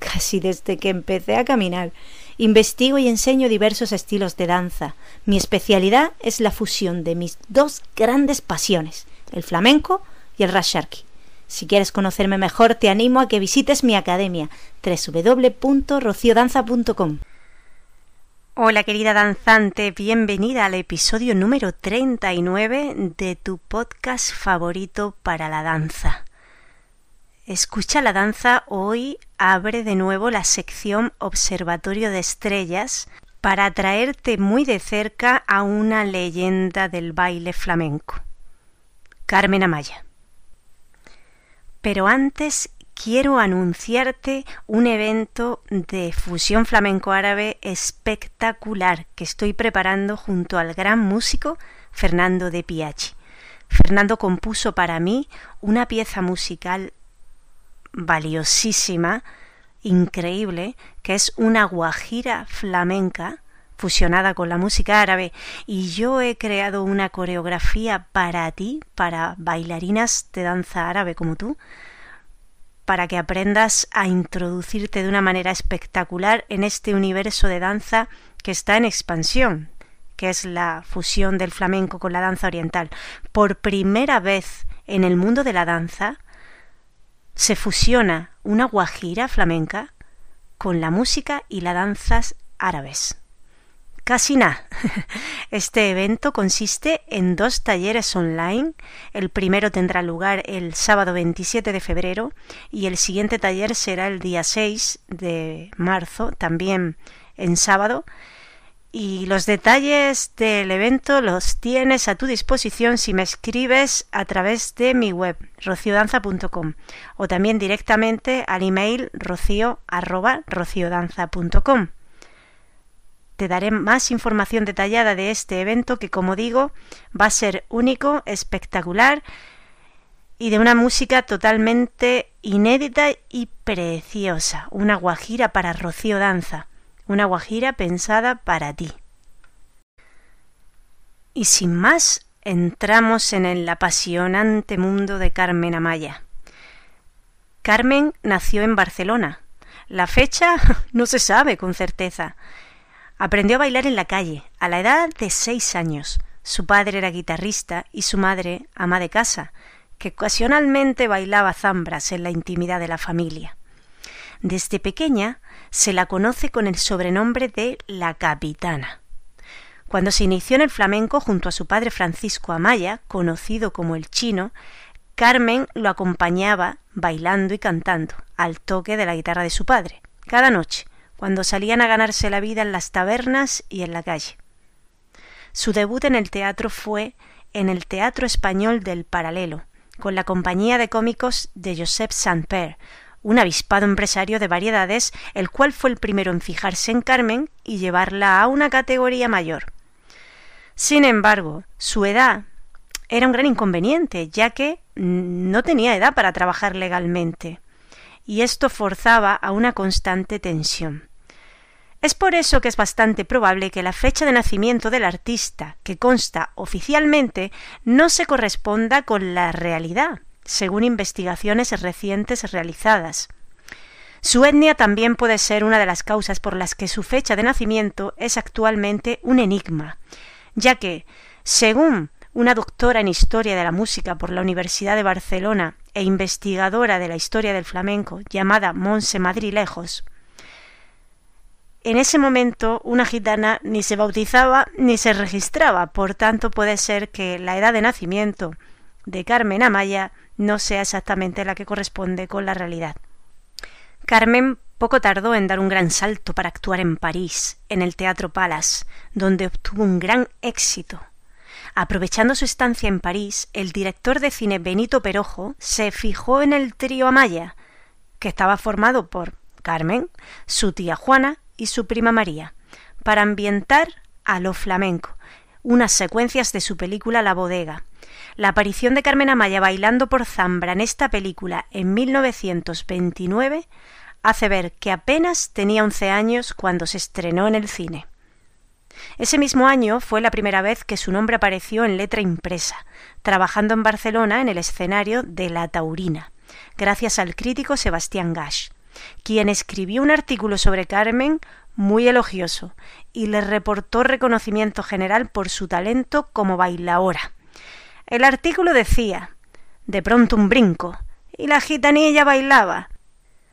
casi desde que empecé a caminar. Investigo y enseño diversos estilos de danza. Mi especialidad es la fusión de mis dos grandes pasiones, el flamenco y el rasharki. Si quieres conocerme mejor, te animo a que visites mi academia www.rociodanza.com. Hola querida danzante, bienvenida al episodio número 39 de tu podcast favorito para la danza. Escucha la danza hoy abre de nuevo la sección Observatorio de Estrellas para traerte muy de cerca a una leyenda del baile flamenco, Carmen Amaya. Pero antes quiero anunciarte un evento de fusión flamenco-árabe espectacular que estoy preparando junto al gran músico Fernando de Piachi. Fernando compuso para mí una pieza musical valiosísima, increíble, que es una guajira flamenca fusionada con la música árabe y yo he creado una coreografía para ti, para bailarinas de danza árabe como tú, para que aprendas a introducirte de una manera espectacular en este universo de danza que está en expansión, que es la fusión del flamenco con la danza oriental. Por primera vez en el mundo de la danza, se fusiona una guajira flamenca con la música y las danzas árabes. Casi nada. Este evento consiste en dos talleres online. El primero tendrá lugar el sábado 27 de febrero y el siguiente taller será el día 6 de marzo, también en sábado, y los detalles del evento los tienes a tu disposición si me escribes a través de mi web rociodanza.com o también directamente al email rocio@rociodanza.com. Te daré más información detallada de este evento que como digo va a ser único, espectacular y de una música totalmente inédita y preciosa, una guajira para Rocío Danza una guajira pensada para ti. Y sin más, entramos en el apasionante mundo de Carmen Amaya. Carmen nació en Barcelona. La fecha no se sabe con certeza. Aprendió a bailar en la calle, a la edad de seis años. Su padre era guitarrista y su madre ama de casa, que ocasionalmente bailaba zambras en la intimidad de la familia. Desde pequeña se la conoce con el sobrenombre de la capitana. Cuando se inició en el flamenco junto a su padre Francisco Amaya, conocido como el chino, Carmen lo acompañaba bailando y cantando al toque de la guitarra de su padre, cada noche, cuando salían a ganarse la vida en las tabernas y en la calle. Su debut en el teatro fue en el Teatro Español del Paralelo, con la compañía de cómicos de Joseph Saint-Père, un avispado empresario de variedades, el cual fue el primero en fijarse en Carmen y llevarla a una categoría mayor. Sin embargo, su edad era un gran inconveniente, ya que no tenía edad para trabajar legalmente, y esto forzaba a una constante tensión. Es por eso que es bastante probable que la fecha de nacimiento del artista, que consta oficialmente, no se corresponda con la realidad, según investigaciones recientes realizadas. Su etnia también puede ser una de las causas por las que su fecha de nacimiento es actualmente un enigma, ya que, según una doctora en Historia de la Música por la Universidad de Barcelona e investigadora de la historia del flamenco llamada Monse Madrilejos, en ese momento una gitana ni se bautizaba ni se registraba, por tanto puede ser que la edad de nacimiento de Carmen Amaya no sea exactamente la que corresponde con la realidad. Carmen poco tardó en dar un gran salto para actuar en París, en el Teatro Palace, donde obtuvo un gran éxito. Aprovechando su estancia en París, el director de cine Benito Perojo se fijó en el trío Amaya, que estaba formado por Carmen, su tía Juana y su prima María, para ambientar a lo flamenco, unas secuencias de su película La bodega. La aparición de Carmen Amaya bailando por Zambra en esta película en 1929 hace ver que apenas tenía 11 años cuando se estrenó en el cine. Ese mismo año fue la primera vez que su nombre apareció en letra impresa, trabajando en Barcelona en el escenario de La Taurina, gracias al crítico Sebastián Gash, quien escribió un artículo sobre Carmen muy elogioso y le reportó reconocimiento general por su talento como bailaora. El artículo decía de pronto un brinco, y la gitanilla bailaba.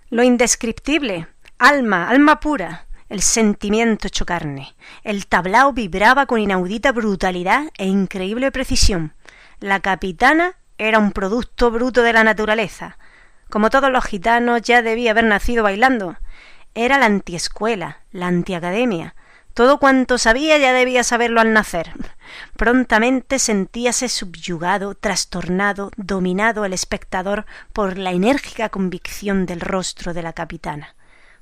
Lo indescriptible, alma, alma pura, el sentimiento hecho carne. El tablao vibraba con inaudita brutalidad e increíble precisión. La capitana era un producto bruto de la naturaleza. Como todos los gitanos, ya debía haber nacido bailando. Era la antiescuela, la antiacademia. Todo cuanto sabía ya debía saberlo al nacer. Prontamente sentíase subyugado, trastornado, dominado el espectador por la enérgica convicción del rostro de la capitana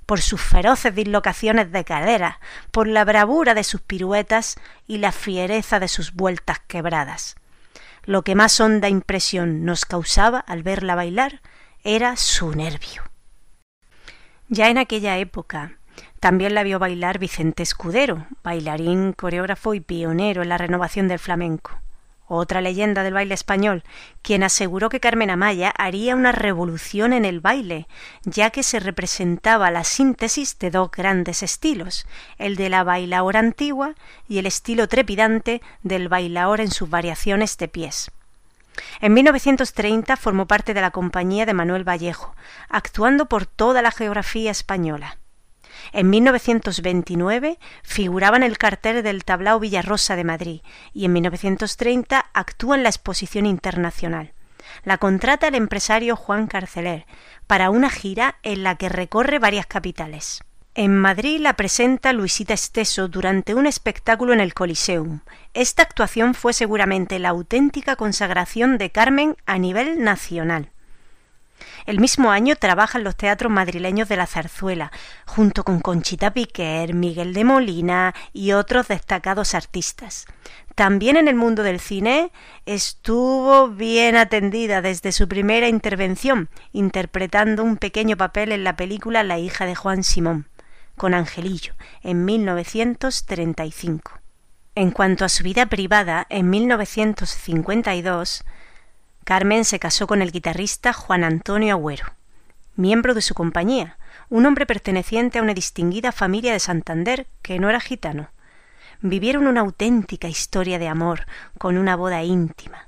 por sus feroces dislocaciones de cadera, por la bravura de sus piruetas y la fiereza de sus vueltas quebradas. Lo que más honda impresión nos causaba al verla bailar era su nervio. Ya en aquella época también la vio bailar Vicente Escudero, bailarín, coreógrafo y pionero en la renovación del flamenco otra leyenda del baile español, quien aseguró que Carmen Amaya haría una revolución en el baile, ya que se representaba la síntesis de dos grandes estilos, el de la bailaora antigua y el estilo trepidante del bailaor en sus variaciones de pies. En 1930 formó parte de la compañía de Manuel Vallejo, actuando por toda la geografía española. En 1929 figuraba en el cartel del Tablao Villarrosa de Madrid y en 1930 actúa en la Exposición Internacional. La contrata el empresario Juan Carceler para una gira en la que recorre varias capitales. En Madrid la presenta Luisita Esteso durante un espectáculo en el Coliseum. Esta actuación fue seguramente la auténtica consagración de Carmen a nivel nacional. El mismo año trabaja en los teatros madrileños de la Zarzuela, junto con Conchita Piquer, Miguel de Molina y otros destacados artistas. También en el mundo del cine estuvo bien atendida desde su primera intervención, interpretando un pequeño papel en la película La hija de Juan Simón, con Angelillo, en 1935. En cuanto a su vida privada, en 1952 Carmen se casó con el guitarrista Juan Antonio Agüero, miembro de su compañía, un hombre perteneciente a una distinguida familia de Santander que no era gitano. Vivieron una auténtica historia de amor, con una boda íntima.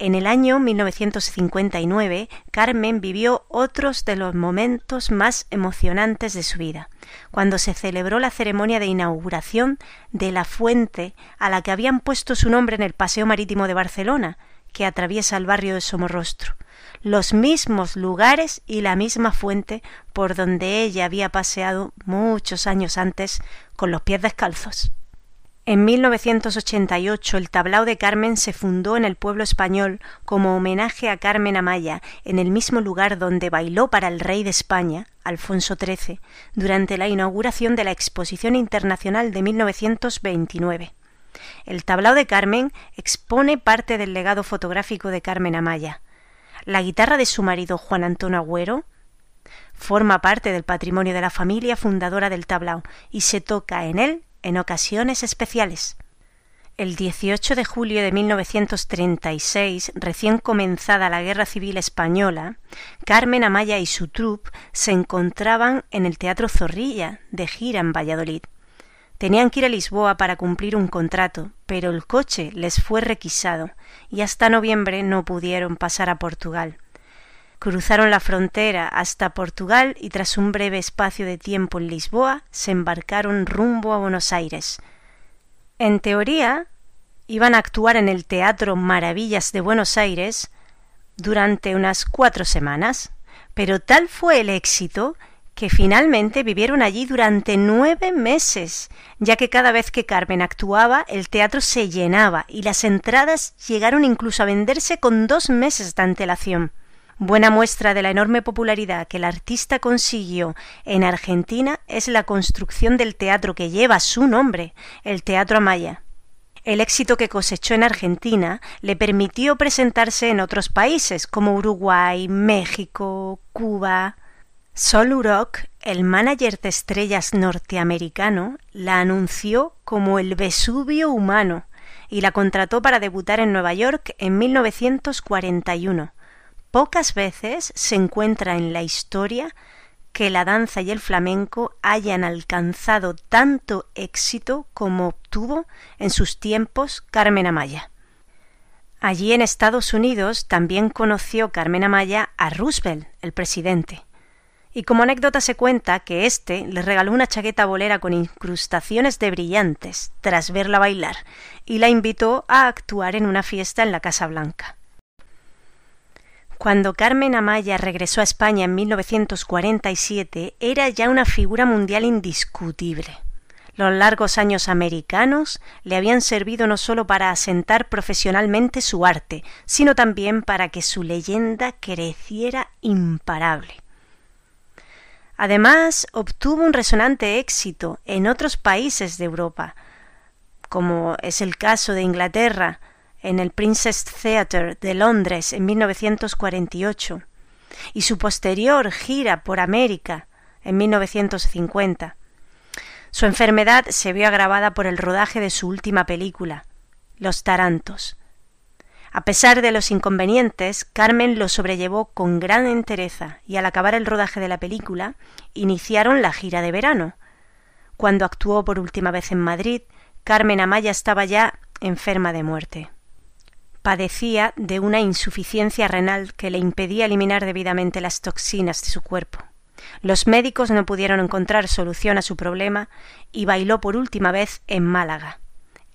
En el año 1959, Carmen vivió otros de los momentos más emocionantes de su vida, cuando se celebró la ceremonia de inauguración de la fuente a la que habían puesto su nombre en el Paseo Marítimo de Barcelona, que atraviesa el barrio de Somorrostro, los mismos lugares y la misma fuente por donde ella había paseado muchos años antes con los pies descalzos. En 1988 el tablao de Carmen se fundó en el pueblo español como homenaje a Carmen Amaya, en el mismo lugar donde bailó para el rey de España, Alfonso XIII, durante la inauguración de la Exposición Internacional de 1929. El tablao de Carmen expone parte del legado fotográfico de Carmen Amaya. La guitarra de su marido Juan Antonio Agüero forma parte del patrimonio de la familia fundadora del tablao y se toca en él en ocasiones especiales. El 18 de julio de 1936, recién comenzada la Guerra Civil Española, Carmen Amaya y su troupe se encontraban en el Teatro Zorrilla de gira en Valladolid. Tenían que ir a Lisboa para cumplir un contrato, pero el coche les fue requisado y hasta noviembre no pudieron pasar a Portugal. Cruzaron la frontera hasta Portugal y tras un breve espacio de tiempo en Lisboa se embarcaron rumbo a Buenos Aires. En teoría, iban a actuar en el Teatro Maravillas de Buenos Aires durante unas cuatro semanas, pero tal fue el éxito que finalmente vivieron allí durante nueve meses, ya que cada vez que Carmen actuaba el teatro se llenaba y las entradas llegaron incluso a venderse con dos meses de antelación. Buena muestra de la enorme popularidad que el artista consiguió en Argentina es la construcción del teatro que lleva su nombre, el Teatro Amaya. El éxito que cosechó en Argentina le permitió presentarse en otros países como Uruguay, México, Cuba. Sol Uroc, el manager de estrellas norteamericano, la anunció como el Vesubio humano y la contrató para debutar en Nueva York en 1941 Pocas veces se encuentra en la historia que la danza y el flamenco hayan alcanzado tanto éxito como obtuvo en sus tiempos Carmen Amaya. Allí en Estados Unidos también conoció Carmen Amaya a Roosevelt, el presidente. Y como anécdota se cuenta que éste le regaló una chaqueta bolera con incrustaciones de brillantes tras verla bailar y la invitó a actuar en una fiesta en la Casa Blanca. Cuando Carmen Amaya regresó a España en 1947, era ya una figura mundial indiscutible. Los largos años americanos le habían servido no solo para asentar profesionalmente su arte, sino también para que su leyenda creciera imparable. Además, obtuvo un resonante éxito en otros países de Europa, como es el caso de Inglaterra, en el Princess Theatre de Londres en 1948 y su posterior gira por América en 1950. Su enfermedad se vio agravada por el rodaje de su última película, Los Tarantos. A pesar de los inconvenientes, Carmen lo sobrellevó con gran entereza y al acabar el rodaje de la película, iniciaron la gira de verano. Cuando actuó por última vez en Madrid, Carmen Amaya estaba ya enferma de muerte padecía de una insuficiencia renal que le impedía eliminar debidamente las toxinas de su cuerpo. Los médicos no pudieron encontrar solución a su problema y bailó por última vez en Málaga.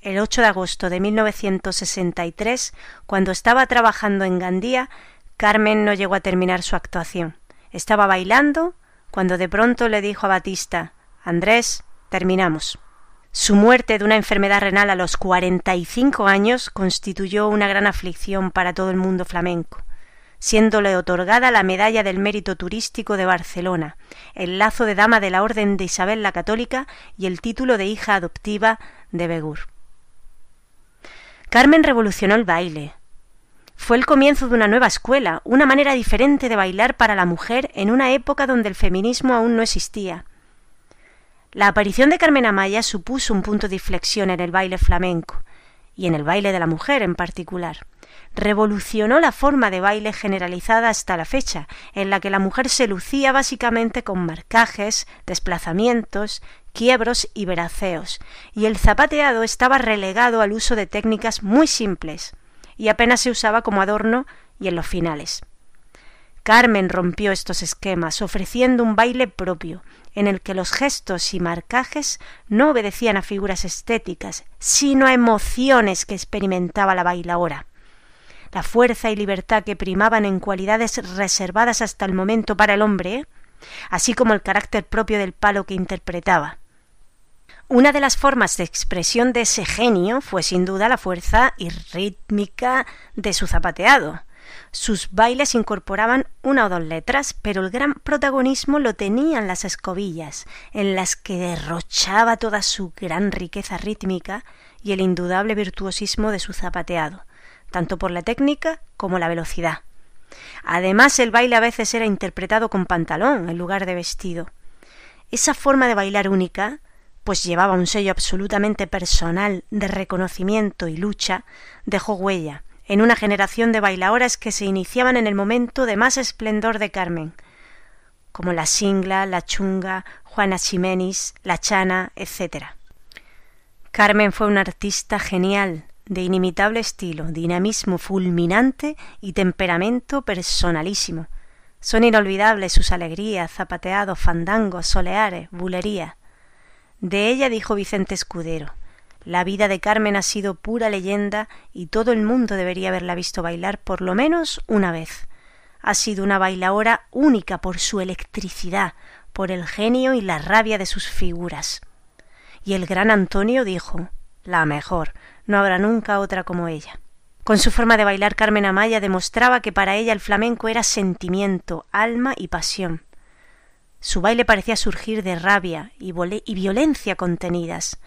El 8 de agosto de 1963, cuando estaba trabajando en Gandía, Carmen no llegó a terminar su actuación. Estaba bailando cuando de pronto le dijo a Batista Andrés, terminamos. Su muerte de una enfermedad renal a los 45 años constituyó una gran aflicción para todo el mundo flamenco, siéndole otorgada la Medalla del Mérito Turístico de Barcelona, el lazo de dama de la Orden de Isabel la Católica y el título de hija adoptiva de Begur. Carmen revolucionó el baile. Fue el comienzo de una nueva escuela, una manera diferente de bailar para la mujer en una época donde el feminismo aún no existía. La aparición de Carmen Amaya supuso un punto de inflexión en el baile flamenco, y en el baile de la mujer en particular. Revolucionó la forma de baile generalizada hasta la fecha, en la que la mujer se lucía básicamente con marcajes, desplazamientos, quiebros y veraceos, y el zapateado estaba relegado al uso de técnicas muy simples, y apenas se usaba como adorno y en los finales. Carmen rompió estos esquemas, ofreciendo un baile propio, en el que los gestos y marcajes no obedecían a figuras estéticas, sino a emociones que experimentaba la bailaora. La fuerza y libertad que primaban en cualidades reservadas hasta el momento para el hombre, así como el carácter propio del palo que interpretaba. Una de las formas de expresión de ese genio fue sin duda la fuerza y rítmica de su zapateado, sus bailes incorporaban una o dos letras, pero el gran protagonismo lo tenían las escobillas, en las que derrochaba toda su gran riqueza rítmica y el indudable virtuosismo de su zapateado, tanto por la técnica como la velocidad. Además, el baile a veces era interpretado con pantalón en lugar de vestido. Esa forma de bailar única, pues llevaba un sello absolutamente personal de reconocimiento y lucha, dejó huella, en una generación de bailadoras que se iniciaban en el momento de más esplendor de Carmen, como la Singla, la Chunga, Juana Ximenis, la Chana, etc. Carmen fue una artista genial, de inimitable estilo, dinamismo fulminante y temperamento personalísimo. Son inolvidables sus alegrías, zapateados, fandangos, soleares, bulería. De ella dijo Vicente Escudero la vida de Carmen ha sido pura leyenda y todo el mundo debería haberla visto bailar por lo menos una vez. Ha sido una bailaora única por su electricidad, por el genio y la rabia de sus figuras. Y el gran Antonio dijo la mejor, no habrá nunca otra como ella. Con su forma de bailar, Carmen Amaya demostraba que para ella el flamenco era sentimiento, alma y pasión. Su baile parecía surgir de rabia y, y, violencia contenidas,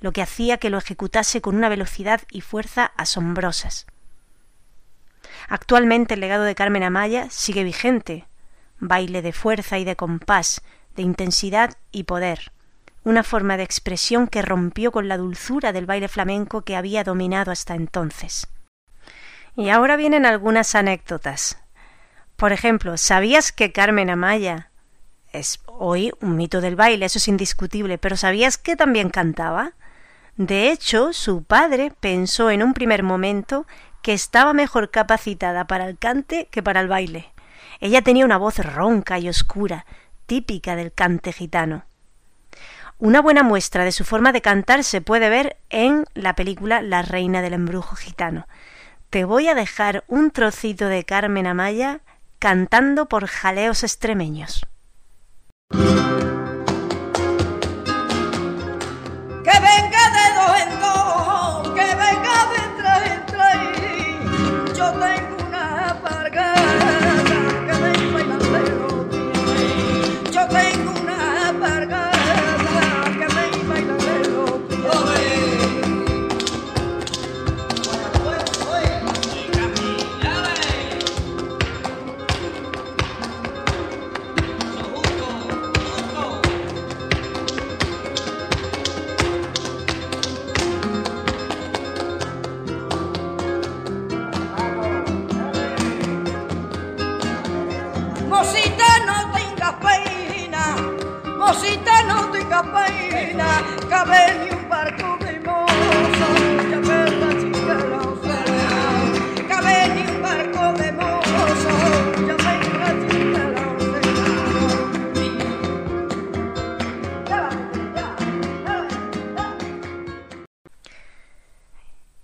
lo que hacía que lo ejecutase con una velocidad y fuerza asombrosas. Actualmente el legado de Carmen Amaya sigue vigente, baile de fuerza y de compás, de intensidad y poder, una forma de expresión que rompió con la dulzura del baile flamenco que había dominado hasta entonces. Y ahora vienen algunas anécdotas. Por ejemplo, ¿sabías que Carmen Amaya es hoy un mito del baile, eso es indiscutible, pero ¿sabías que también cantaba? De hecho, su padre pensó en un primer momento que estaba mejor capacitada para el cante que para el baile. Ella tenía una voz ronca y oscura, típica del cante gitano. Una buena muestra de su forma de cantar se puede ver en la película La reina del embrujo gitano. Te voy a dejar un trocito de Carmen Amaya cantando por jaleos extremeños.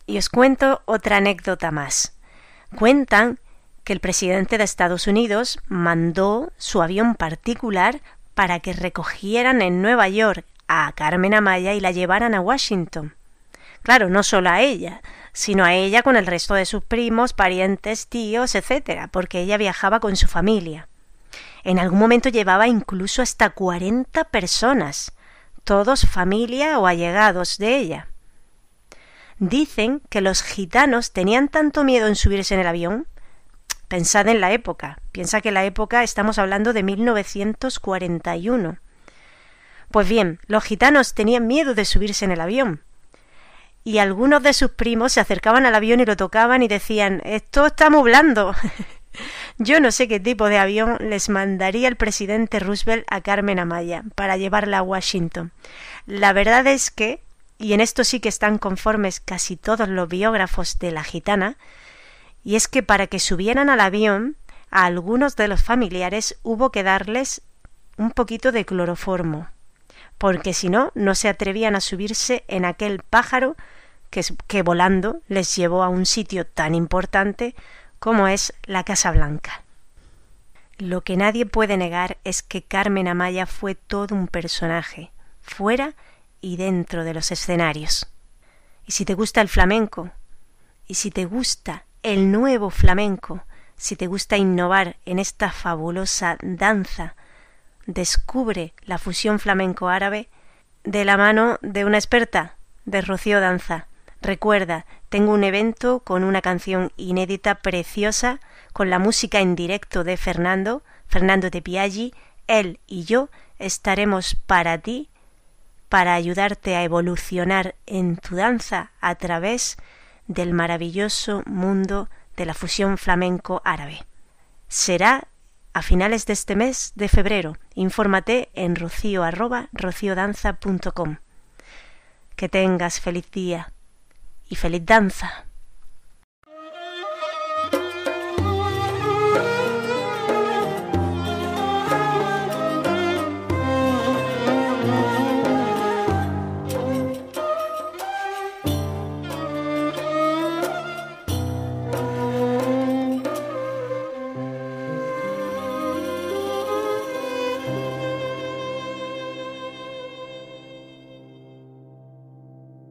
Y os cuento otra anécdota más. Cuentan que el presidente de Estados Unidos mandó su avión particular para que recogieran en Nueva York a Carmen Amaya y la llevaran a Washington. Claro, no solo a ella, sino a ella con el resto de sus primos, parientes, tíos, etcétera, porque ella viajaba con su familia. En algún momento llevaba incluso hasta cuarenta personas, todos familia o allegados de ella. Dicen que los gitanos tenían tanto miedo en subirse en el avión. Pensad en la época. Piensa que la época estamos hablando de 1941. Pues bien, los gitanos tenían miedo de subirse en el avión. Y algunos de sus primos se acercaban al avión y lo tocaban y decían Esto está muy blando. Yo no sé qué tipo de avión les mandaría el presidente Roosevelt a Carmen Amaya para llevarla a Washington. La verdad es que y en esto sí que están conformes casi todos los biógrafos de la gitana, y es que para que subieran al avión a algunos de los familiares hubo que darles un poquito de cloroformo, porque si no, no se atrevían a subirse en aquel pájaro que, que volando les llevó a un sitio tan importante como es la Casa Blanca. Lo que nadie puede negar es que Carmen Amaya fue todo un personaje, fuera y dentro de los escenarios. Y si te gusta el flamenco, y si te gusta el nuevo flamenco, si te gusta innovar en esta fabulosa danza, descubre la fusión flamenco-árabe de la mano de una experta, de Rocío Danza. Recuerda, tengo un evento con una canción inédita preciosa, con la música en directo de Fernando, Fernando de Piaggi, él y yo estaremos para ti para ayudarte a evolucionar en tu danza a través del maravilloso mundo de la fusión flamenco árabe. Será a finales de este mes de febrero. Infórmate en rocío Que tengas feliz día y feliz danza.